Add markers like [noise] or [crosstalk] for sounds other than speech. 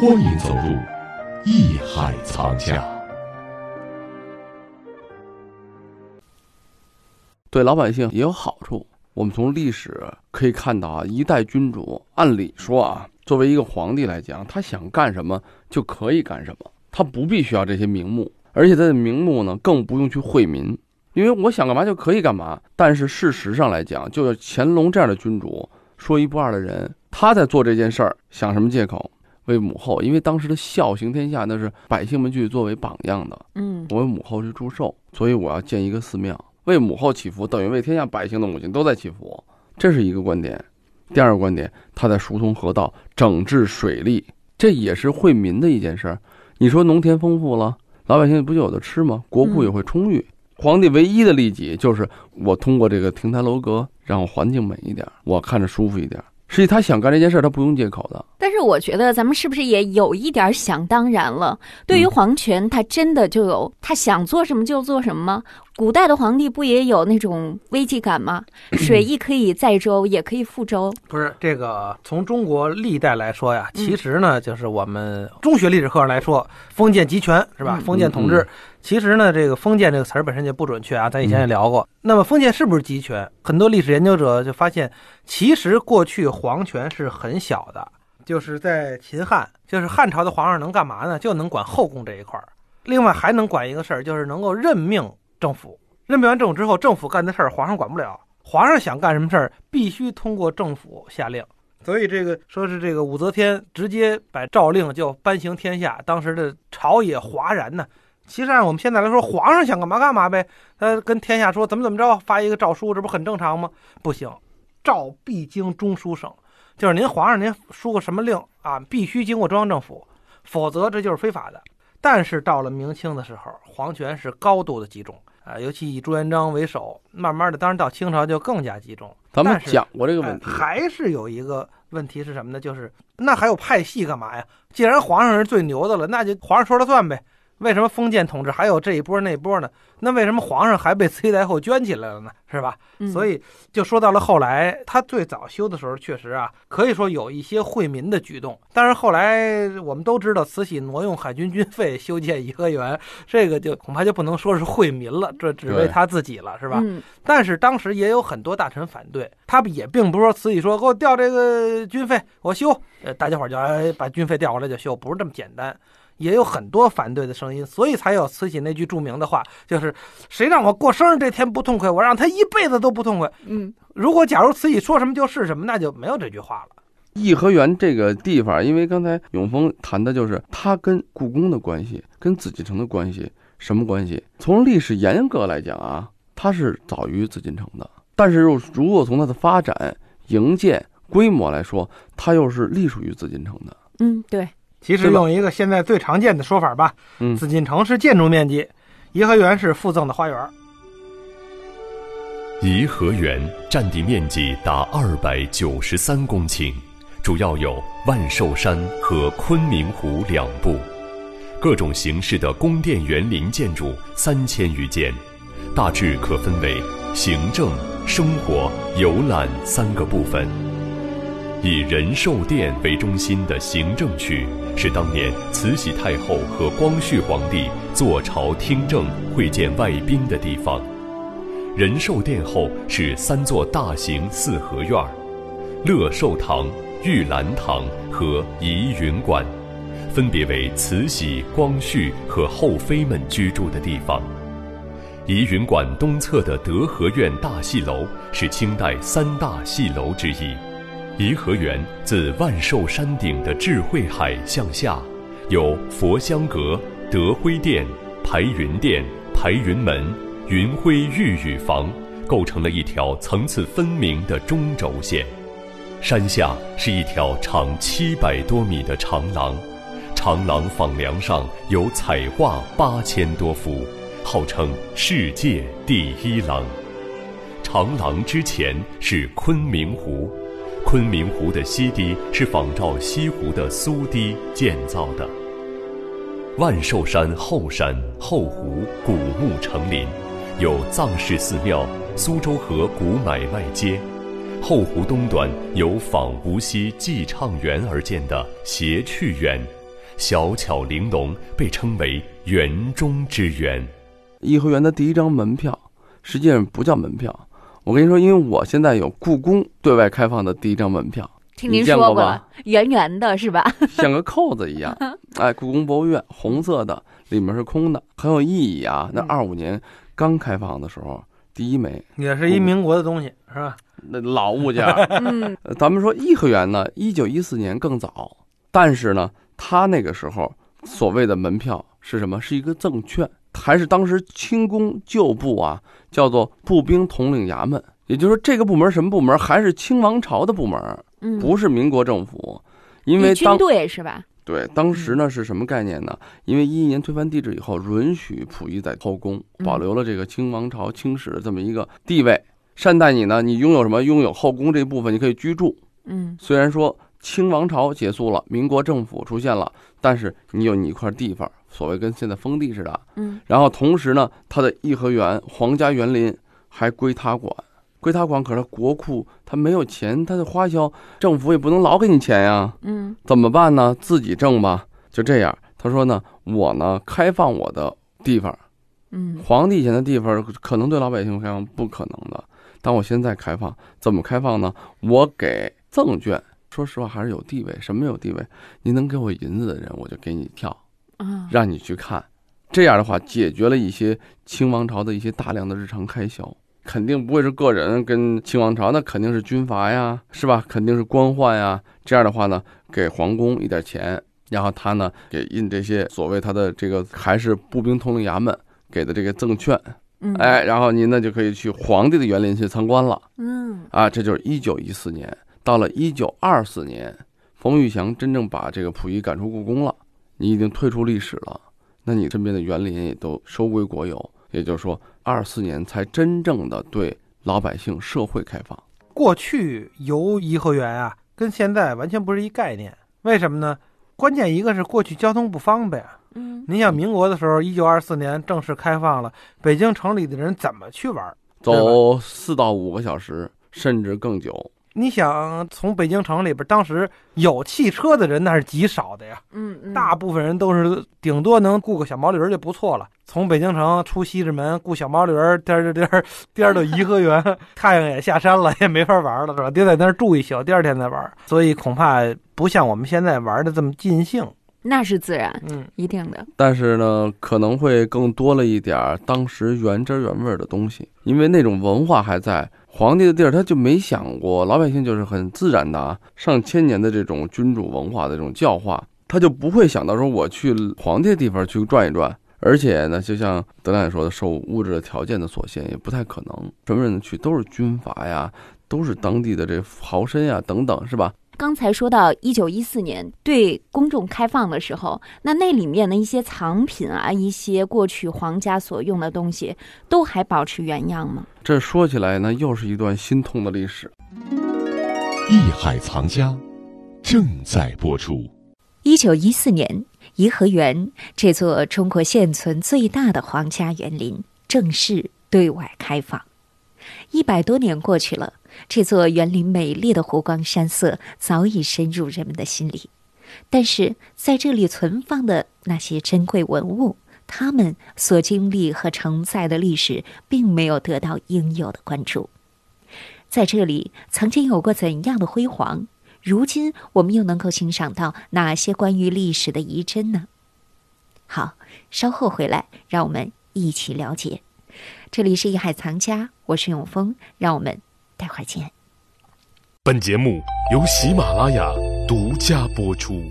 欢迎走入艺海藏家。对老百姓也有好处。我们从历史可以看到啊，一代君主，按理说啊，作为一个皇帝来讲，他想干什么就可以干什么，他不必需要这些名目，而且他的名目呢，更不用去惠民，因为我想干嘛就可以干嘛。但是事实上来讲，就像乾隆这样的君主，说一不二的人，他在做这件事儿，想什么借口？为母后，因为当时的孝行天下，那是百姓们去作为榜样的。嗯，我为母后去祝寿，所以我要建一个寺庙，为母后祈福，等于为天下百姓的母亲都在祈福，这是一个观点。第二个观点，他在疏通河道、整治水利，这也是惠民的一件事儿。你说农田丰富了，老百姓不就有的吃吗？国库也会充裕。皇帝唯一的利己就是我通过这个亭台楼阁，让环境美一点，我看着舒服一点。实际他想干这件事，他不用借口的。但是我觉得咱们是不是也有一点想当然了？对于皇权，他真的就有他想做什么就做什么吗？古代的皇帝不也有那种危机感吗？[clears throat] 水亦可以载舟，也可以覆舟。不是这个，从中国历代来说呀，其实呢，就是我们中学历史课上来说，封建集权是吧？封建统治，其实呢，这个封建这个词儿本身就不准确啊。咱以前也聊过。那么封建是不是集权？很多历史研究者就发现，其实过去皇权是很小的，就是在秦汉，就是汉朝的皇上能干嘛呢？就能管后宫这一块儿，另外还能管一个事儿，就是能够任命。政府任命完政府之后，政府干的事儿皇上管不了。皇上想干什么事儿，必须通过政府下令。所以这个说是这个武则天直接把诏令就颁行天下，当时的朝野哗然呢。其实按我们现在来说，皇上想干嘛干嘛呗，他跟天下说怎么怎么着，发一个诏书，这不很正常吗？不行，诏必经中书省，就是您皇上您书个什么令啊，必须经过中央政府，否则这就是非法的。但是到了明清的时候，皇权是高度的集中啊，尤其以朱元璋为首，慢慢的，当然到清朝就更加集中。咱们讲过这个问题，还是有一个问题是什么呢？就是那还有派系干嘛呀？既然皇上是最牛的了，那就皇上说了算呗。为什么封建统治还有这一波那波呢？那为什么皇上还被慈禧太后圈起来了呢？是吧？所以就说到了后来，他最早修的时候，确实啊，可以说有一些惠民的举动。但是后来我们都知道，慈禧挪用海军军费修建颐和园，这个就恐怕就不能说是惠民了，这只为他自己了，是吧？但是当时也有很多大臣反对，他也并不是说慈禧说给我调这个军费，我修，呃，大家伙就把军费调过来就修，不是这么简单。也有很多反对的声音，所以才有慈禧那句著名的话，就是“谁让我过生日这天不痛快，我让他一辈子都不痛快。”嗯，如果假如慈禧说什么就是什么，那就没有这句话了。颐和园这个地方，因为刚才永峰谈的就是它跟故宫的关系，跟紫禁城的关系什么关系？从历史严格来讲啊，它是早于紫禁城的，但是又如果从它的发展、营建规模来说，它又是隶属于紫禁城的。嗯，对。其实用一个现在最常见的说法吧，嗯，紫禁城是建筑面积，颐和园是附赠的花园。颐和园占地面积达二百九十三公顷，主要有万寿山和昆明湖两部，各种形式的宫殿园林建筑三千余间，大致可分为行政、生活、游览三个部分。以仁寿殿为中心的行政区。是当年慈禧太后和光绪皇帝坐朝听政、会见外宾的地方。仁寿殿后是三座大型四合院儿：乐寿堂、玉兰堂和怡云馆，分别为慈禧、光绪和后妃们居住的地方。怡云馆东侧的德和院大戏楼是清代三大戏楼之一。颐和园自万寿山顶的智慧海向下，有佛香阁、德辉殿、排云殿、排云门、云辉御宇房，构成了一条层次分明的中轴线。山下是一条长七百多米的长廊，长廊坊梁上有彩画八千多幅，号称世界第一廊。长廊之前是昆明湖。昆明湖的西堤是仿照西湖的苏堤建造的。万寿山后山后湖古木成林，有藏式寺庙、苏州河古买卖街。后湖东端有仿无锡寄畅园而建的谐趣园，小巧玲珑，被称为园中之园。颐和园的第一张门票实际上不叫门票，我跟你说，因为我现在有故宫对外开放的第一张门票，听您你见过吧说过了，圆圆的是吧？[laughs] 像个扣子一样。[laughs] 哎，故宫博物院红色的，里面是空的，很有意义啊。那嗯二五年刚开放的时候，第一枚也是一民国的东西，是吧？那老物件儿。[laughs] 嗯呃咱们说颐和园呢，一九一四年更早，但是呢，它那个时候所谓的门票是什么？是一个赠券，还是当时清宫旧部啊，叫做步兵统领衙门。也就是说，这个部门什么部门？还是清王朝的部门，嗯，不是民国政府。因为你军当队是吧？对当时呢是什么概念呢？因为一一年推翻帝制以后，允许溥仪在后宫嗯保留了这个清王朝清史的这么一个地位，善待你呢。你拥有什么？拥有后宫这部分，你可以居住。嗯虽然说清王朝结束了，民国政府出现了，但是你有你一块地方，所谓跟现在封地似的。嗯然后同时呢，他的颐和园、皇家园林还归他管，归他管。可是国库他没有钱，他的花销，政府也不能老给你钱呀，嗯怎么办呢？自己挣吧。就这样，他说呢，我呢开放我的地方，嗯皇帝以前的地方可能对老百姓开放不可能的，但我现在开放，怎么开放呢？我给赠券，说实话还是有地位。什么有地位？您能给我银子的人，我就给你票，啊让你去看。这样的话，解决了一些清王朝的一些大量的日常开销，肯定不会是个人跟清王朝，那肯定是军阀呀，是吧？肯定是官宦呀。这样的话呢，给皇宫一点钱，然后他呢给印这些所谓他的这个还是步兵统领衙门给的这个赠券，嗯哎，然后您呢就可以去皇帝的园林去参观了嗯啊。这就是一九一四年，到了一九二四年，冯玉祥真正把这个溥仪赶出故宫了，你已经退出历史了，那你身边的园林也都收归国有，也就是说，二四年才真正的对老百姓社会开放。过去游颐和园啊，跟现在完全不是一概念。为什么呢？关键一个是过去交通不方便。嗯您像民国的时候，一九二四年正式开放了，北京城里的人怎么去玩？走四到五个小时，甚至更久。你想从北京城里边，当时有汽车的人那是极少的呀，嗯嗯，大部分人都是顶多能雇个小毛驴儿就不错了。从北京城出西直门，雇小毛驴儿，颠儿颠儿颠儿 [laughs] 到颐和园，[laughs] 太阳也下山了，也没法玩了，是吧？得在那儿住一宿，第二天再玩。所以恐怕不像我们现在玩的这么尽兴。那是自然，嗯，一定的。但是呢，可能会更多了一点儿当时原汁原味儿的东西，因为那种文化还在。皇帝的地儿，他就没想过老百姓就是很自然的啊，上千年的这种君主文化的这种教化，他就不会想到说我去皇帝的地方去转一转。[laughs] 而且呢，就像德亮也说的，受物质的条件的所限，也不太可能什么人去，都是军阀呀，都是当地的这豪绅呀等等，是吧？刚才说到一九一四年对公众开放的时候，那那里面的一些藏品啊，一些过去皇家所用的东西，都还保持原样吗？这说起来呢，又是一段心痛的历史。艺海藏家正在播出。一九一四年，颐和园这座中国现存最大的皇家园林正式对外开放。一百多年过去了，这座园林美丽的湖光山色早已深入人们的心里。但是，在这里存放的那些珍贵文物，他们所经历和承载的历史，并没有得到应有的关注。在这里曾经有过怎样的辉煌？如今我们又能够欣赏到哪些关于历史的遗珍呢？好，稍后回来，让我们一起了解。这里是艺海藏家，我是永峰，让我们待会儿见。本节目由喜马拉雅独家播出。